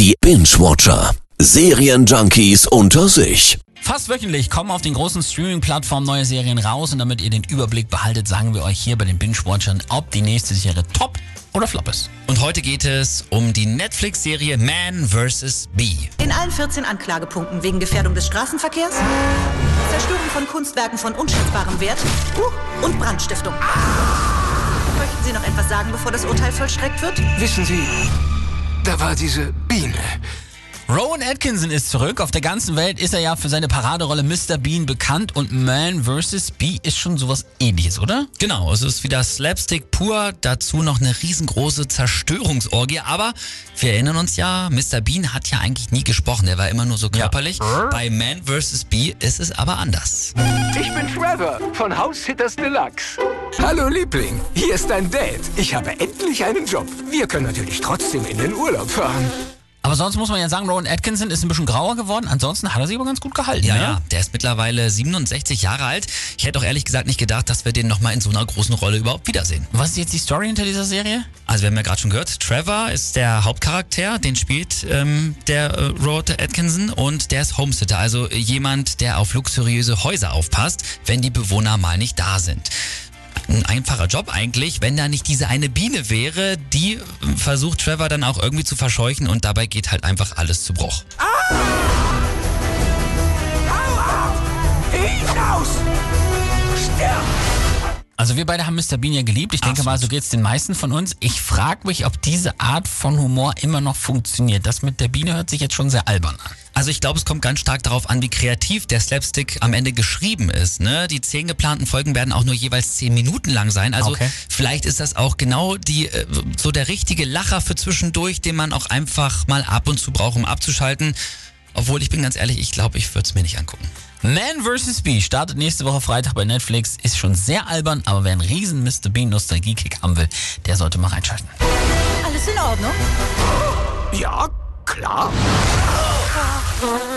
Die Binge-Watcher. Serienjunkies unter sich. Fast wöchentlich kommen auf den großen Streaming-Plattformen neue Serien raus und damit ihr den Überblick behaltet, sagen wir euch hier bei den Binge-Watchern, ob die nächste Serie top oder flop ist. Und heute geht es um die Netflix-Serie Man vs. Bee. In allen 14 Anklagepunkten wegen Gefährdung des Straßenverkehrs, Zerstörung von Kunstwerken von unschätzbarem Wert uh, und Brandstiftung. Möchten Sie noch etwas sagen, bevor das Urteil vollstreckt wird? Wissen Sie, da war diese Biene. Rowan Atkinson ist zurück. Auf der ganzen Welt ist er ja für seine Paraderolle Mr. Bean bekannt und Man vs. Bee ist schon sowas ähnliches, oder? Genau, es ist wieder Slapstick pur, dazu noch eine riesengroße Zerstörungsorgie. Aber wir erinnern uns ja, Mr. Bean hat ja eigentlich nie gesprochen, er war immer nur so körperlich. Bei Man vs. Bee ist es aber anders. Ich bin Trevor von House Hitters Deluxe. Hallo Liebling, hier ist dein Dad. Ich habe endlich einen Job. Wir können natürlich trotzdem in den Urlaub fahren. Aber sonst muss man ja sagen, Rowan Atkinson ist ein bisschen grauer geworden. Ansonsten hat er sich aber ganz gut gehalten. Ja, ne? ja, der ist mittlerweile 67 Jahre alt. Ich hätte auch ehrlich gesagt nicht gedacht, dass wir den nochmal in so einer großen Rolle überhaupt wiedersehen. Was ist jetzt die Story hinter dieser Serie? Also wir haben ja gerade schon gehört, Trevor ist der Hauptcharakter, den spielt ähm, der äh, Rowan Atkinson und der ist Homesitter, also jemand, der auf luxuriöse Häuser aufpasst, wenn die Bewohner mal nicht da sind ein einfacher Job eigentlich, wenn da nicht diese eine Biene wäre, die versucht Trevor dann auch irgendwie zu verscheuchen und dabei geht halt einfach alles zu Bruch. Hinaus! Also wir beide haben Mr. Bean ja geliebt. Ich denke Absolut. mal, so geht's den meisten von uns. Ich frage mich, ob diese Art von Humor immer noch funktioniert. Das mit der Biene hört sich jetzt schon sehr albern an. Also ich glaube, es kommt ganz stark darauf an, wie kreativ der Slapstick am Ende geschrieben ist. Ne? Die zehn geplanten Folgen werden auch nur jeweils zehn Minuten lang sein. Also Okay. vielleicht ist das auch genau die äh, so der richtige Lacher für zwischendurch, den man auch einfach mal ab und zu braucht, um abzuschalten. Obwohl ich bin ganz ehrlich, ich glaube, ich würde es mir nicht angucken. Man vs. Bee startet nächste Woche Freitag bei Netflix. Ist schon sehr albern, aber wer einen riesen Mr. Bean Nostalgie-Kick haben will, der sollte mal reinschalten. Alles in Ordnung? Ja, klar. Dich!